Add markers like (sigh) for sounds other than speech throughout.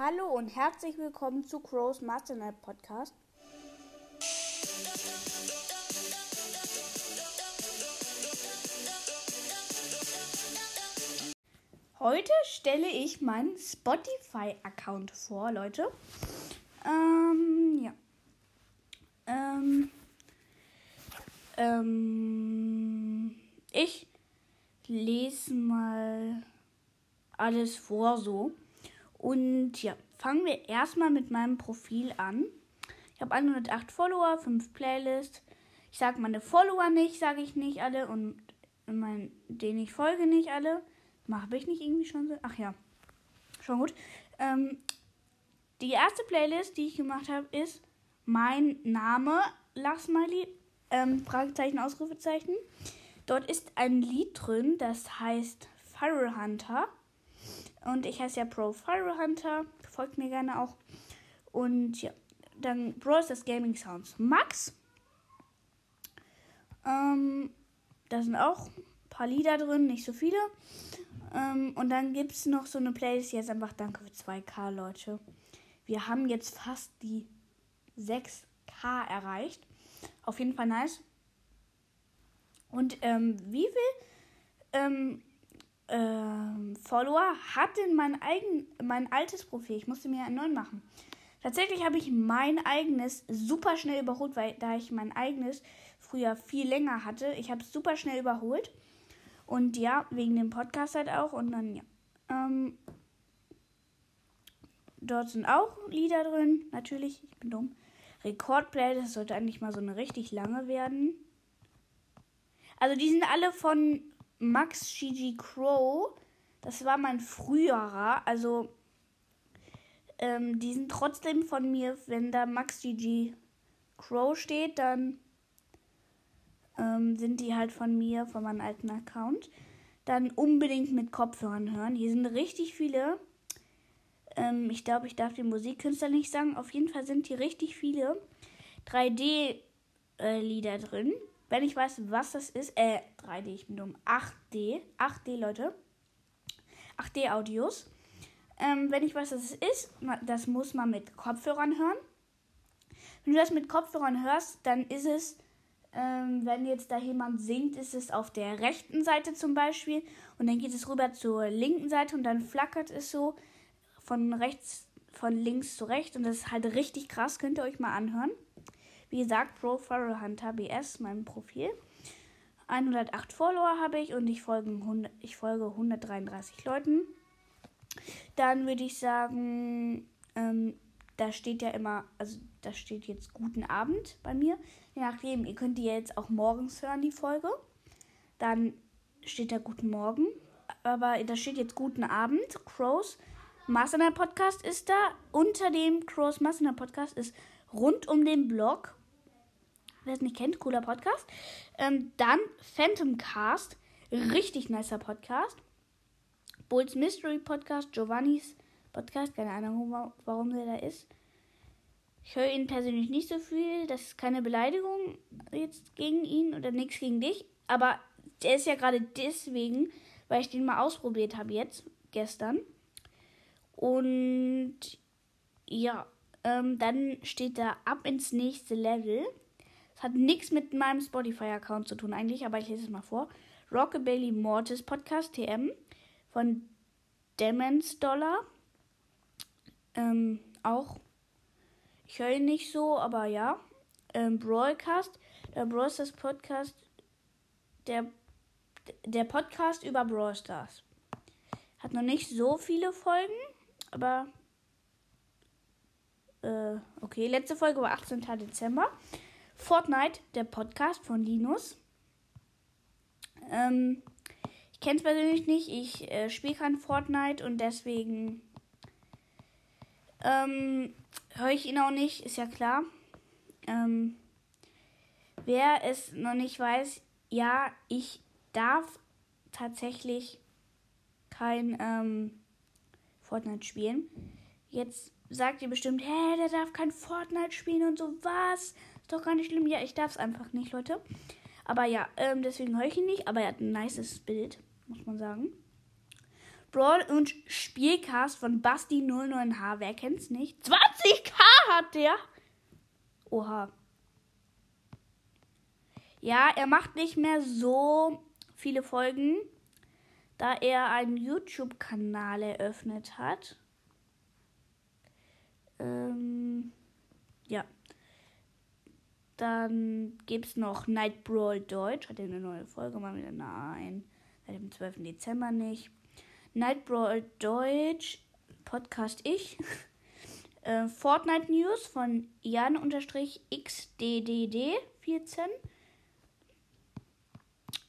Hallo und herzlich willkommen zu Crows Master Night Podcast. Heute stelle ich meinen Spotify-Account vor, Leute. Ähm, ja. Ähm, ähm, ich lese mal alles vor so. Und ja, fangen wir erstmal mit meinem Profil an. Ich habe 108 Follower, 5 Playlists. Ich sage meine Follower nicht, sage ich nicht alle. Und mein, denen ich folge nicht alle. Mache ich nicht irgendwie schon so? Ach ja, schon gut. Ähm, die erste Playlist, die ich gemacht habe, ist mein Name, Lachsmiley, ähm, Fragezeichen, Ausrufezeichen. Dort ist ein Lied drin, das heißt Fire Hunter. Und ich heiße ja Pro Fire Hunter. Folgt mir gerne auch. Und ja, dann Bros das Gaming Sounds Max. Ähm, da sind auch ein paar Lieder drin, nicht so viele. Ähm, und dann gibt es noch so eine Playlist, jetzt einfach Danke für 2K, Leute. Wir haben jetzt fast die 6K erreicht. Auf jeden Fall nice. Und ähm, wie viel ähm, ähm, Follower hat denn mein, eigen, mein altes Profil? Ich musste mir einen neuen machen. Tatsächlich habe ich mein eigenes super schnell überholt, weil da ich mein eigenes früher viel länger hatte. Ich habe es super schnell überholt. Und ja, wegen dem Podcast halt auch. Und dann, ja. Ähm, dort sind auch Lieder drin. Natürlich, ich bin dumm. Rekordplay, das sollte eigentlich mal so eine richtig lange werden. Also die sind alle von Max Gigi Crow. Das war mein früherer. Also ähm, die sind trotzdem von mir, wenn da Max Gigi Crow steht, dann ähm, sind die halt von mir, von meinem alten Account. Dann unbedingt mit Kopfhörern hören. Hier sind richtig viele. Ähm, ich glaube, ich darf den Musikkünstler nicht sagen. Auf jeden Fall sind hier richtig viele 3D-Lieder äh, drin. Wenn ich weiß, was das ist, äh, 3D, ich bin dumm, 8D, 8D, Leute. 8D-Audios. Ähm, wenn ich weiß, was es ist, das muss man mit Kopfhörern hören. Wenn du das mit Kopfhörern hörst, dann ist es, ähm, wenn jetzt da jemand singt, ist es auf der rechten Seite zum Beispiel und dann geht es rüber zur linken Seite und dann flackert es so von rechts, von links zu rechts und das ist halt richtig krass, könnt ihr euch mal anhören. Wie gesagt, Profile Hunter BS, mein Profil. 108 Follower habe ich und ich folge, 100, ich folge 133 Leuten. Dann würde ich sagen, ähm, da steht ja immer, also da steht jetzt guten Abend bei mir. Je nachdem, ihr könnt die jetzt auch morgens hören, die Folge. Dann steht da guten Morgen. Aber da steht jetzt guten Abend. Crows Mastermind Podcast ist da. Unter dem Crows Mastermind Podcast ist rund um den Blog wer es nicht kennt, cooler Podcast. Ähm, dann Phantom Cast, richtig nicer Podcast. Bulls Mystery Podcast, Giovannis Podcast, keine Ahnung, warum der da ist. Ich höre ihn persönlich nicht so viel. Das ist keine Beleidigung jetzt gegen ihn oder nichts gegen dich. Aber der ist ja gerade deswegen, weil ich den mal ausprobiert habe jetzt, gestern. Und ja, ähm, dann steht da ab ins nächste Level. Es hat nichts mit meinem Spotify-Account zu tun eigentlich, aber ich lese es mal vor. Rockabilly Mortis Podcast TM von Demons Dollar. Ähm, auch. Ich höre ihn nicht so, aber ja. Ähm, Broadcast. Der Brawl Stars Podcast. Der, der Podcast über Brawl Stars. Hat noch nicht so viele Folgen, aber. Äh, okay, letzte Folge war 18. Dezember. Fortnite, der Podcast von Linus. Ähm, ich kenne es persönlich nicht. Ich äh, spiele kein Fortnite und deswegen ähm, höre ich ihn auch nicht, ist ja klar. Ähm, wer es noch nicht weiß, ja, ich darf tatsächlich kein ähm, Fortnite spielen. Jetzt sagt ihr bestimmt, hä, der darf kein Fortnite spielen und so was doch gar nicht schlimm. Ja, ich darf es einfach nicht, Leute. Aber ja, ähm, deswegen höre ich ihn nicht. Aber er hat ein nices Bild, muss man sagen. Brawl und Spielcast von Basti 09H. Wer kennt's nicht? 20k hat der. Oha. Ja, er macht nicht mehr so viele Folgen, da er einen YouTube-Kanal eröffnet hat. Ähm. Dann gibt es noch Night Brawl Deutsch. Hat er eine neue Folge mal wieder? Nein. Seit dem 12. Dezember nicht. Night Brawl Deutsch. Podcast ich. (laughs) äh, Fortnite News von Jan-XDDD14.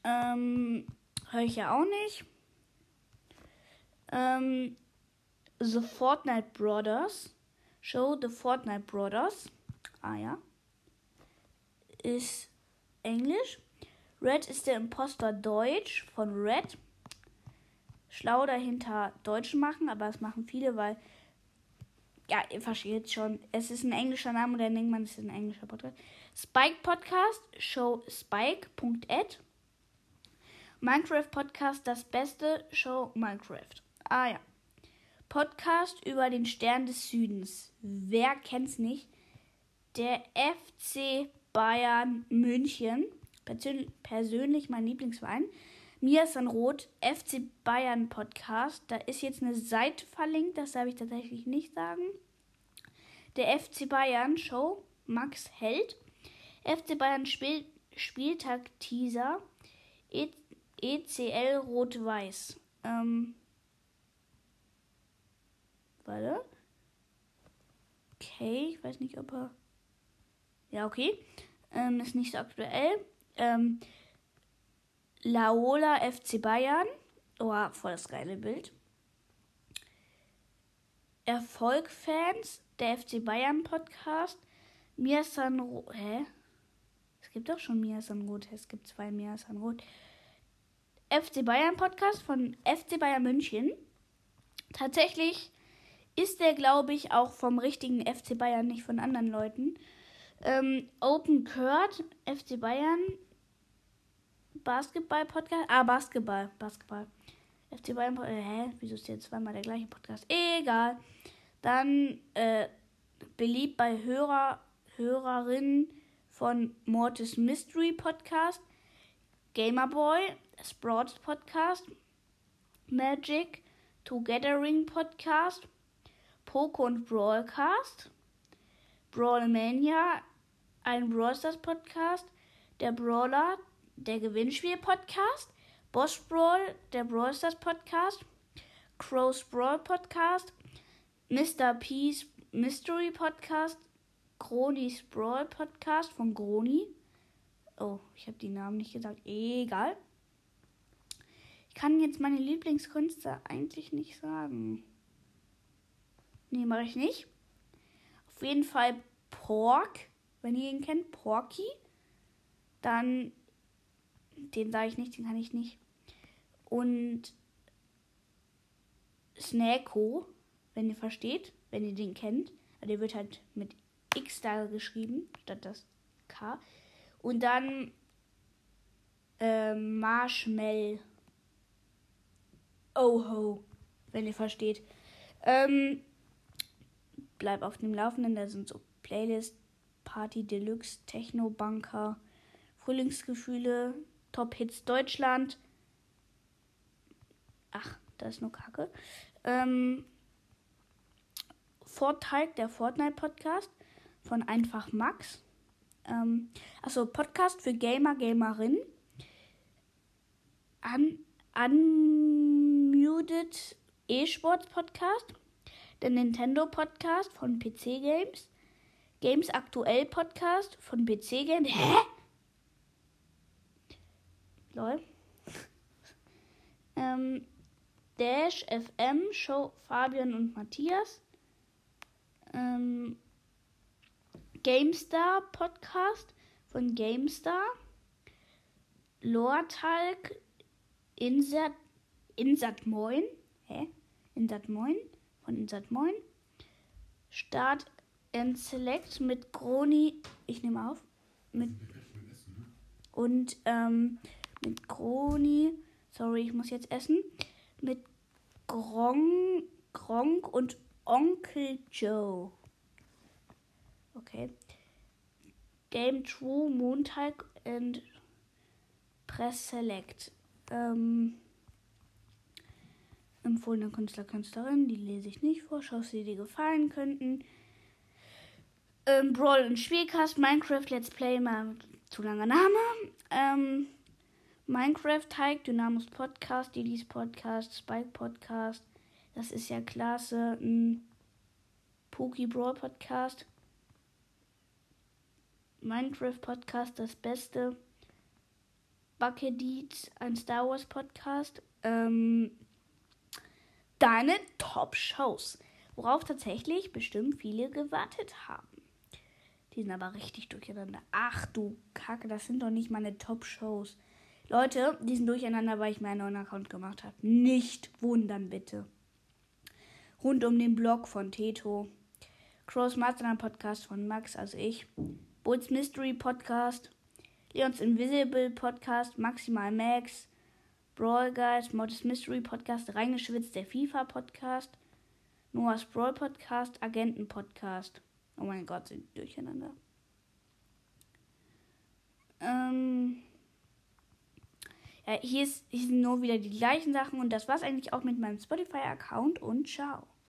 Ähm, höre ich ja auch nicht. Ähm, The Fortnite Brothers. Show The Fortnite Brothers. Ah ja. Ist Englisch. Red ist der Imposter Deutsch von Red. Schlau dahinter Deutsch machen, aber das machen viele, weil. Ja, ihr versteht schon. Es ist ein englischer Name und dann denkt man, es ist ein englischer Podcast. Spike Podcast, Show Spike.ad. Minecraft Podcast, das beste Show Minecraft. Ah ja. Podcast über den Stern des Südens. Wer kennt's nicht? Der FC Bayern München. Persönlich mein Lieblingsverein. Mia Sanroth, FC Bayern Podcast. Da ist jetzt eine Seite verlinkt, das darf ich tatsächlich nicht sagen. Der FC Bayern Show, Max Held. FC Bayern Spiel, Spieltag Teaser. ECL Rot-Weiß. Ähm. Warte. Okay, ich weiß nicht, ob er. Ja, okay. Ähm, ist nicht so aktuell. Ähm, Laola FC Bayern. Oh, voll das geile Bild. Erfolgfans, der FC Bayern Podcast. Mia Sanrot. Hä? Es gibt doch schon Mia Sanrot. Es gibt zwei Mia Sanrot. FC Bayern Podcast von FC Bayern München. Tatsächlich ist der, glaube ich, auch vom richtigen FC Bayern, nicht von anderen Leuten. Ähm, Open Kurt, FC Bayern, Basketball Podcast. Ah, Basketball, Basketball. FC Bayern, äh, hä? Wieso ist jetzt zweimal der gleiche Podcast? Egal. Dann, äh, beliebt bei Hörer, Hörerinnen von Mortis Mystery Podcast, Gamerboy, Sports Podcast, Magic, Together Podcast, Poco und Brawlcast, Brawlmania, ein Brawl Podcast, der Brawler, der Gewinnspiel-Podcast, Boss Brawl, der Brawl Podcast, Crow's Brawl Podcast, Mr. Peace Mystery Podcast, Gronis Brawl Podcast von Groni. Oh, ich habe die Namen nicht gesagt. Egal kann jetzt meine Lieblingskünstler eigentlich nicht sagen. Nee, mache ich nicht. Auf jeden Fall Pork, wenn ihr ihn kennt, Porky. Dann, den sage ich nicht, den kann ich nicht. Und Snacko, wenn ihr versteht, wenn ihr den kennt. Der wird halt mit X da geschrieben, statt das K. Und dann äh, Marshmallow. Oho, wenn ihr versteht. Ähm, bleib auf dem Laufenden, da sind so Playlist, Party Deluxe, Techno Bunker, Frühlingsgefühle, Top Hits Deutschland. Ach, da ist nur Kacke. Ähm, Vorteil der Fortnite Podcast von Einfach Max. Ähm, achso, Podcast für Gamer, Gamerin. An, an Unmuted E-Sports Podcast, der Nintendo Podcast von PC Games, Games Aktuell Podcast von PC Games. Hä? Lol. (laughs) ähm, Dash FM Show Fabian und Matthias. Ähm, GameStar Podcast von GameStar. Lortalk Insert Insat Moin. Hä? Insat Moin? Von Insat Moin. Start and Select mit Groni. Ich nehme auf. Mit und ähm, mit Groni. Sorry, ich muss jetzt essen. Mit Gronk, Gronk und Onkel Joe. Okay. Game True, Montag und Press Select. Ähm, empfohlene Künstler, Künstlerin, die lese ich nicht vor. Schaust die dir gefallen könnten. Ähm, Brawl und Spielcast, Minecraft Let's Play, mal zu langer Name. Ähm, Minecraft Teig, Dynamos Podcast, Didis Podcast, Spike Podcast. Das ist ja klasse. Ein Poki Brawl Podcast. Minecraft Podcast, das Beste. Bucket ein Star Wars Podcast. Ähm, deine Top-Shows, worauf tatsächlich bestimmt viele gewartet haben. Die sind aber richtig durcheinander. Ach du Kacke, das sind doch nicht meine Top-Shows. Leute, die sind durcheinander, weil ich mir einen neuen Account gemacht habe. Nicht wundern, bitte. Rund um den Blog von Teto. Cross Master Podcast von Max, also ich. Bulls Mystery Podcast. Leons Invisible Podcast. Maximal Max. Brawl Guys, Modest Mystery Podcast, Reingeschwitzt, der FIFA Podcast, Noah's Brawl Podcast, Agenten Podcast. Oh mein Gott, sind durcheinander. Ähm ja, hier, ist, hier sind nur wieder die gleichen Sachen und das war's eigentlich auch mit meinem Spotify-Account und ciao.